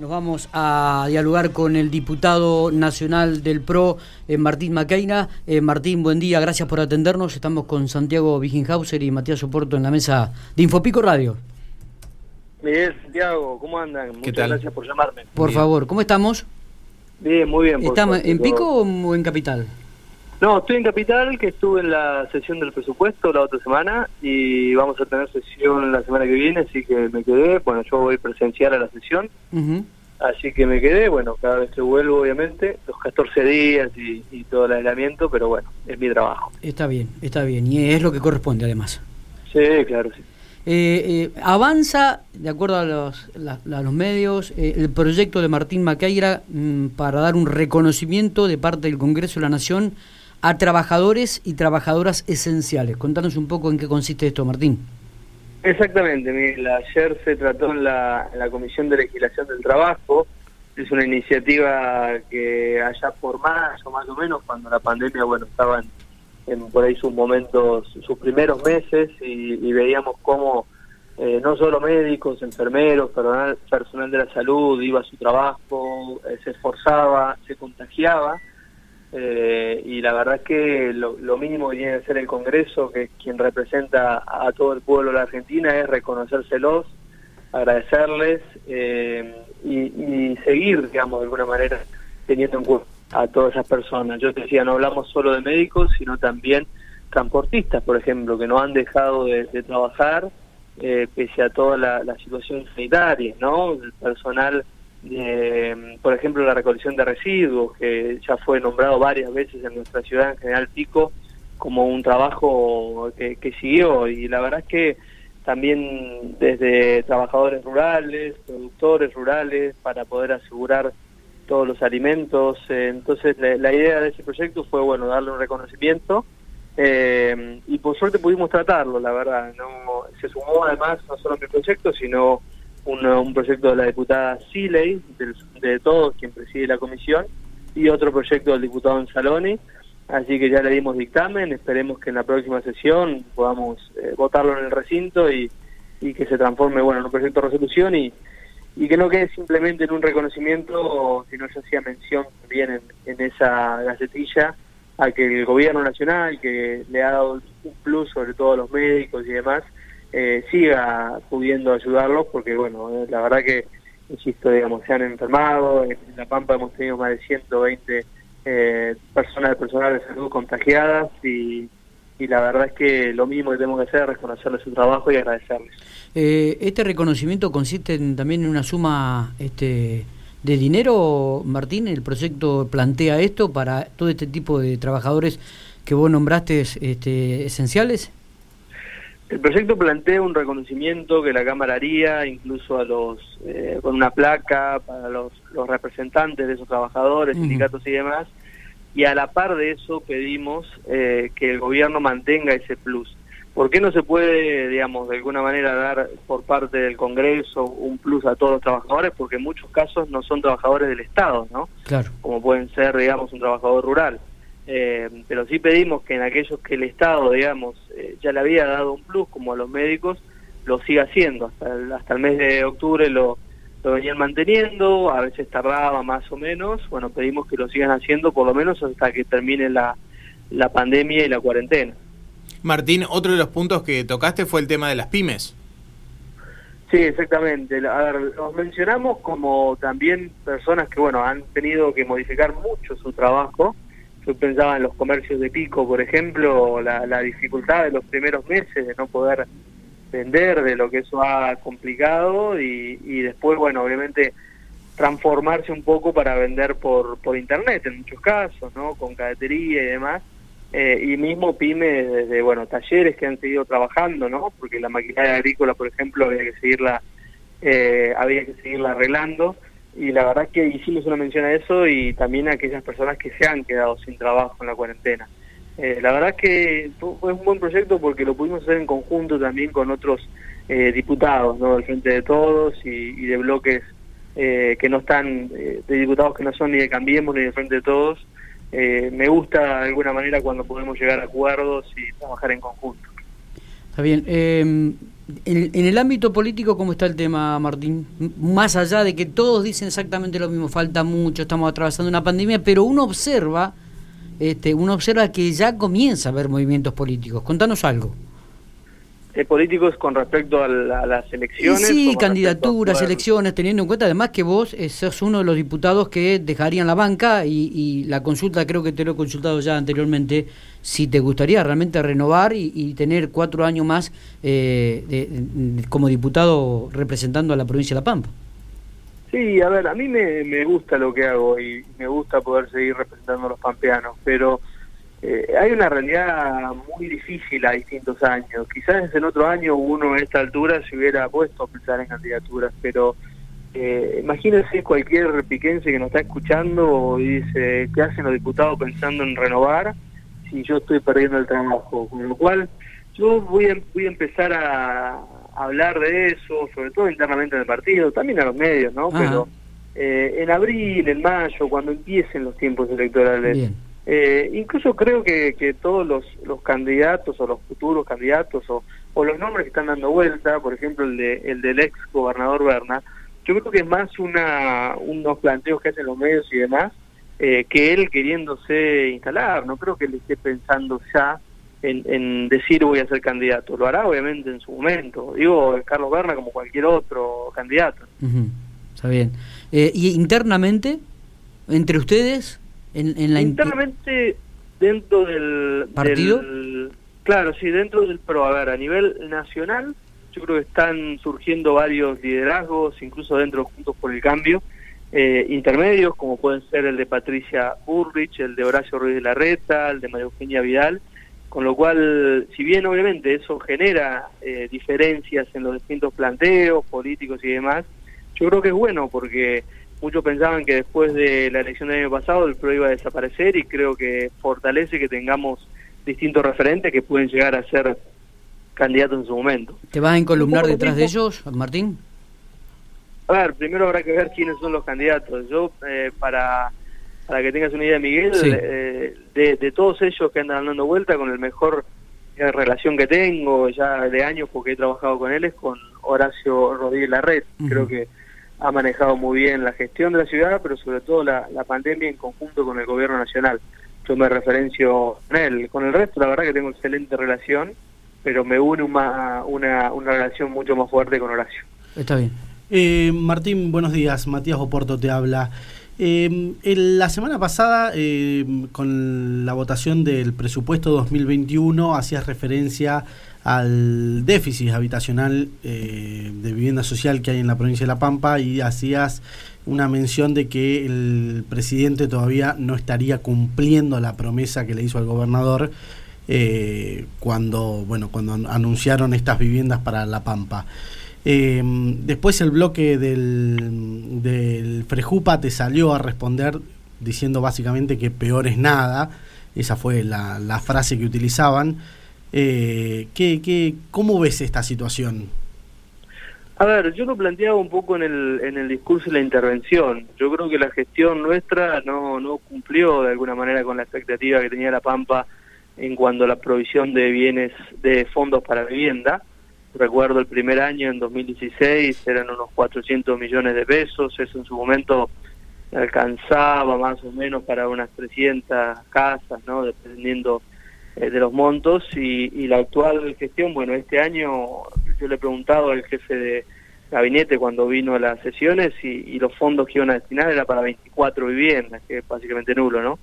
Nos vamos a dialogar con el diputado nacional del PRO, eh, Martín Maqueina. Eh, Martín, buen día, gracias por atendernos. Estamos con Santiago Wiginhauser y Matías Soporto en la mesa de Infopico Radio. Miguel, Santiago, ¿cómo andan? Muchas gracias por llamarme. Por favor, ¿cómo estamos? Bien, muy bien. ¿Estamos en Pico o en Capital? No, estoy en Capital, que estuve en la sesión del presupuesto la otra semana y vamos a tener sesión la semana que viene, así que me quedé. Bueno, yo voy presencial a la sesión, así que me quedé. Bueno, cada vez que vuelvo, obviamente, los 14 días y, todo el aislamiento, pero bueno, es mi trabajo. Está bien, está bien, y es lo que corresponde además. Sí, claro, sí. Eh, eh, avanza, de acuerdo a los, los medios, eh, el proyecto de Martín Maqueira mm, para dar un reconocimiento de parte del Congreso de la Nación a trabajadores y trabajadoras esenciales. Contanos un poco en qué consiste esto, Martín. Exactamente, Miguel. Ayer se trató en la, Comisión de Legislación del Trabajo. Es una iniciativa que allá por marzo, más o menos, cuando la pandemia, bueno, estaban en, por ahí sus momentos, sus primeros meses y, veíamos cómo eh, no solo médicos, enfermeros, personal, personal de la salud iba a su trabajo, eh, se esforzaba, se contagiaba eh, y la verdad es que lo, mínimo que tiene que hacer el Congreso, que quien representa a todo el pueblo de la Argentina, es reconocérselos, agradecerles eh, y, seguir, digamos, de alguna manera teniendo en cuenta a todas esas personas. Yo te decía, no hablamos solo de médicos, sino también transportistas, por ejemplo, que no han dejado de, trabajar eh, pese a toda la, la situación sanitaria, ¿no? El personal eh, por ejemplo, la recolección de residuos, que ya fue nombrado varias veces en nuestra ciudad, en General Pico, como un trabajo que, siguió. Y la verdad es que también desde trabajadores rurales, productores rurales, para poder asegurar todos los alimentos. Eh, entonces, la, idea de ese proyecto fue, bueno, darle un reconocimiento. Eh, y por suerte pudimos tratarlo, la verdad. no Se sumó además no solo mi proyecto, sino un proyecto de la diputada Siley, de todos, quien preside la comisión, y otro proyecto del diputado Anzaloni. Así que ya le dimos dictamen, esperemos que en la próxima sesión podamos eh, votarlo en el recinto y, que se transforme bueno en un proyecto de resolución y, y que no quede simplemente en un reconocimiento, sino ya hacía mención también en, en esa gacetilla a que el gobierno nacional, que le ha dado un plus sobre todo a los médicos y demás, eh, siga pudiendo ayudarlos, porque bueno, eh, la verdad que, insisto, digamos, se han enfermado, en La Pampa hemos tenido más de 120 eh, personas de personal de salud contagiadas y, y la verdad es que lo mismo que tenemos que hacer es reconocerles su trabajo y agradecerles. ¿Este reconocimiento consiste también en una suma este, de dinero, Martín? ¿El proyecto plantea esto para todo este tipo de trabajadores que vos nombraste este, esenciales? El proyecto plantea un reconocimiento que la Cámara haría, incluso a los eh, con una placa para los, representantes de esos trabajadores, sindicatos y demás, y a la par de eso pedimos eh, que el gobierno mantenga ese plus. ¿Por qué no se puede, digamos, de alguna manera dar por parte del Congreso un plus a todos los trabajadores? Porque en muchos casos no son trabajadores del Estado, ¿no? Claro. Como pueden ser, digamos, un trabajador rural. Eh, pero sí pedimos que en aquellos que el Estado, digamos, eh, ya le había dado un plus, como a los médicos, lo siga haciendo. Hasta el, hasta el mes de octubre lo, lo venían manteniendo, a veces tardaba más o menos. Bueno, pedimos que lo sigan haciendo por lo menos hasta que termine la, la pandemia y la cuarentena. Martín, otro de los puntos que tocaste fue el tema de las pymes. Sí, exactamente. A ver, los mencionamos como también personas que, bueno, han tenido que modificar mucho su trabajo yo pensaba en los comercios de pico, por ejemplo, la, la dificultad de los primeros meses de no poder vender, de lo que eso ha complicado y, y después, bueno, obviamente transformarse un poco para vender por, por internet en muchos casos, ¿no? Con cadetería y demás. Eh, y mismo pyme desde, bueno, talleres que han seguido trabajando, ¿no? Porque la maquinaria agrícola, por ejemplo, había que seguirla, eh, había que seguirla arreglando y la verdad que hicimos una mención a eso y también a aquellas personas que se han quedado sin trabajo en la cuarentena. Eh, la verdad que fue un buen proyecto porque lo pudimos hacer en conjunto también con otros eh, diputados, ¿no? Del Frente de Todos y, de bloques eh, que no están, de diputados que no son ni de Cambiemos ni de Frente de Todos. me gusta de alguna manera cuando podemos llegar a acuerdos y trabajar en conjunto. Está bien. En, el ámbito político, ¿cómo está el tema, Martín? Más allá de que todos dicen exactamente lo mismo, falta mucho, estamos atravesando una pandemia, pero uno observa, este, uno observa que ya comienza a haber movimientos políticos. Contanos algo. Eh, políticos con respecto a, las elecciones. Sí, candidaturas, elecciones, teniendo en cuenta además que vos eh, sos uno de los diputados que dejarían la banca y, la consulta, creo que te lo he consultado ya anteriormente, si te gustaría realmente renovar y, tener cuatro años más eh, como diputado representando a la provincia de La Pampa. Sí, a ver, a mí me, me gusta lo que hago y me gusta poder seguir representando a los pampeanos, pero eh, hay una realidad muy difícil a distintos años. Quizás en otro año uno a esta altura se hubiera puesto a pensar en candidaturas, pero eh, imagínense cualquier piquense que nos está escuchando y dice, ¿qué hacen los diputados pensando en renovar si yo estoy perdiendo el trabajo? Con lo cual, yo voy a, voy a empezar a, hablar de eso, sobre todo internamente en el partido, también a los medios, ¿no? Pero eh, en abril, en mayo, cuando empiecen los tiempos electorales. Eh, incluso creo que, que todos los, los, candidatos o los futuros candidatos o, o, los nombres que están dando vuelta, por ejemplo el, de, el del ex gobernador Berna, yo creo que es más una, unos planteos que hacen los medios y demás eh, que él queriéndose instalar. No creo que él esté pensando ya en, en, decir voy a ser candidato. Lo hará obviamente en su momento. Digo, Carlos Berna como cualquier otro candidato. Está bien. Eh, ¿Y internamente, entre ustedes, Internamente dentro del partido. claro, sí, dentro del PRO. A ver, a nivel nacional, yo creo que están surgiendo varios liderazgos, incluso dentro Juntos por el Cambio, eh, intermedios, como pueden ser el de Patricia Burrich, el de Horacio Ruiz de Larreta, el de María Eugenia Vidal, con lo cual, si bien obviamente eso genera eh, diferencias en los distintos planteos políticos y demás, yo creo que es bueno porque muchos pensaban que después de la elección del año pasado el PRO iba a desaparecer y creo que fortalece que tengamos distintos referentes que pueden llegar a ser candidatos en su momento. ¿Te vas a encolumnar detrás de ellos, Martín? A ver, primero habrá que ver quiénes son los candidatos. Yo, eh, para, para que tengas una idea, Miguel, eh, de, de, todos ellos que andan dando vuelta, con el mejor eh, relación que tengo ya de años, porque he trabajado con él, es con Horacio Rodríguez Larret. Creo que ha manejado muy bien la gestión de la ciudad, pero sobre todo la, pandemia en conjunto con el gobierno nacional. Yo me referencio con él. Con el resto, la verdad que tengo excelente relación, pero me une una, una, una relación mucho más fuerte con Horacio. Está bien. Eh, Martín, buenos días. Matías Oporto te habla. Eh, la semana pasada, eh, con la votación del presupuesto 2021, hacías referencia al déficit habitacional eh, de vivienda social que hay en la provincia de La Pampa y hacías una mención de que el presidente todavía no estaría cumpliendo la promesa que le hizo al gobernador eh, cuando bueno cuando anunciaron estas viviendas para La Pampa. Eh, después el bloque del, Frejupa te salió a responder diciendo básicamente que peor es nada, esa fue la frase que utilizaban. Eh, ¿qué, qué, ¿Cómo ves esta situación? A ver, yo lo planteaba un poco en el, en el discurso y la intervención. Yo creo que la gestión nuestra no, no cumplió de alguna manera con la expectativa que tenía la Pampa en cuanto a la provisión de bienes, de fondos para vivienda. Recuerdo el primer año, en 2016, eran unos 400 millones de pesos. Eso en su momento alcanzaba más o menos para unas 300 casas, ¿no? Dependiendo de los montos y, la actual gestión, bueno, este año yo le he preguntado al jefe de gabinete cuando vino a las sesiones y, los fondos que iban a destinar era para 24 viviendas, que es básicamente nulo, ¿no?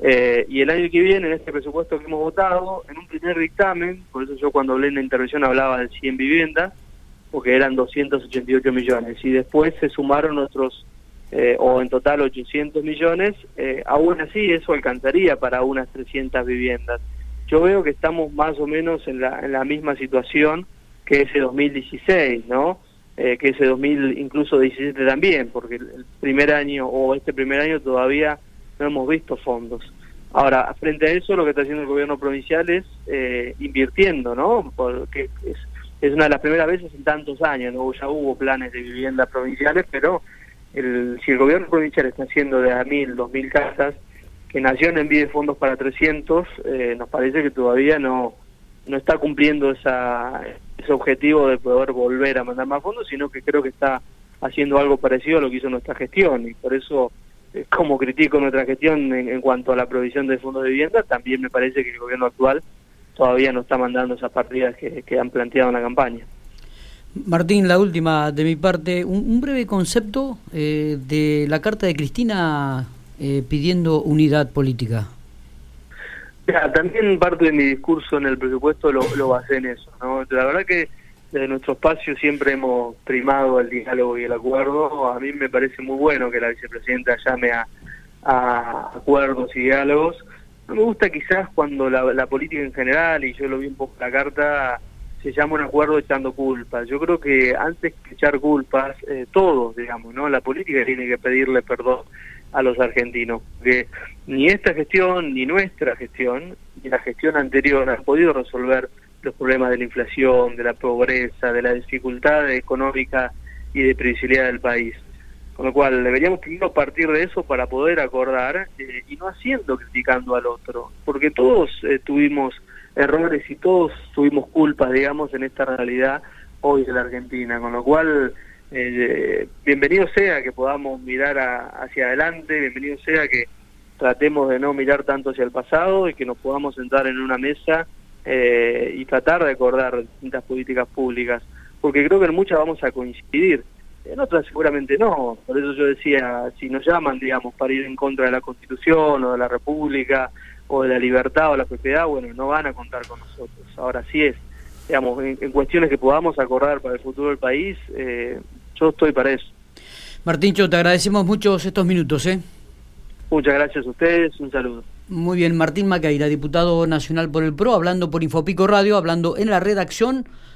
Eh, y el año que viene, en este presupuesto que hemos votado, en un primer dictamen, por eso yo cuando hablé en la intervención hablaba de 100 viviendas, porque eran 288 millones, y después se sumaron otros, eh, o en total 800 millones, aún así eso alcanzaría para unas 300 viviendas yo veo que estamos más o menos en la, en la misma situación que ese 2016, ¿no? Eh, que ese 2000, incluso 17 también, porque el primer año o este primer año todavía no hemos visto fondos. Ahora, frente a eso, lo que está haciendo el gobierno provincial es eh, invirtiendo, ¿no? Porque es, es una de las primeras veces en tantos años, ¿no? Ya hubo planes de vivienda provinciales, pero el, si el gobierno provincial está haciendo de a mil, dos mil casas, que Nación envíe fondos para 300, eh, nos parece que todavía no no está cumpliendo esa, ese objetivo de poder volver a mandar más fondos, sino que creo que está haciendo algo parecido a lo que hizo nuestra gestión y por eso eh, como critico nuestra gestión en, cuanto a la provisión de fondos de vivienda, también me parece que el gobierno actual todavía no está mandando esas partidas que, han planteado en la campaña. Martín, la última de mi parte, un, breve concepto eh, de la carta de Cristina eh, pidiendo unidad política. también parte de mi discurso en el presupuesto lo, basé en eso. ¿no? La verdad que desde nuestro espacio siempre hemos primado el diálogo y el acuerdo. A mí me parece muy bueno que la vicepresidenta llame a, acuerdos y diálogos. No me gusta quizás cuando la, política en general, y yo lo vi un poco en la carta, se llama un acuerdo echando culpas. Yo creo que antes que echar culpas, eh, todos, digamos, ¿no? La política tiene que pedirle perdón a los argentinos, que ni esta gestión, ni nuestra gestión, ni la gestión anterior han podido resolver los problemas de la inflación, de la pobreza, de la dificultad económica y de previsibilidad del país. Con lo cual deberíamos primero partir de eso para poder acordar eh, y no haciendo criticando al otro, porque todos eh, tuvimos errores y todos tuvimos culpas, digamos, en esta realidad hoy de la Argentina. Con lo cual, eh, bienvenido sea que podamos mirar hacia adelante, bienvenido sea que tratemos de no mirar tanto hacia el pasado y que nos podamos sentar en una mesa eh, y tratar de acordar distintas políticas públicas, porque creo que en muchas vamos a coincidir, en otras seguramente no, por eso yo decía, si nos llaman, digamos, para ir en contra de la Constitución o de la República o de la libertad o la propiedad, bueno, no van a contar con nosotros, ahora sí es, digamos, en, cuestiones que podamos acordar para el futuro del país, eh, yo estoy para eso. Martíncho, te agradecemos mucho estos minutos, ¿eh? Muchas gracias a ustedes, un saludo. Muy bien, Martín Macaira, diputado nacional por el PRO, hablando por Infopico Radio, hablando en la redacción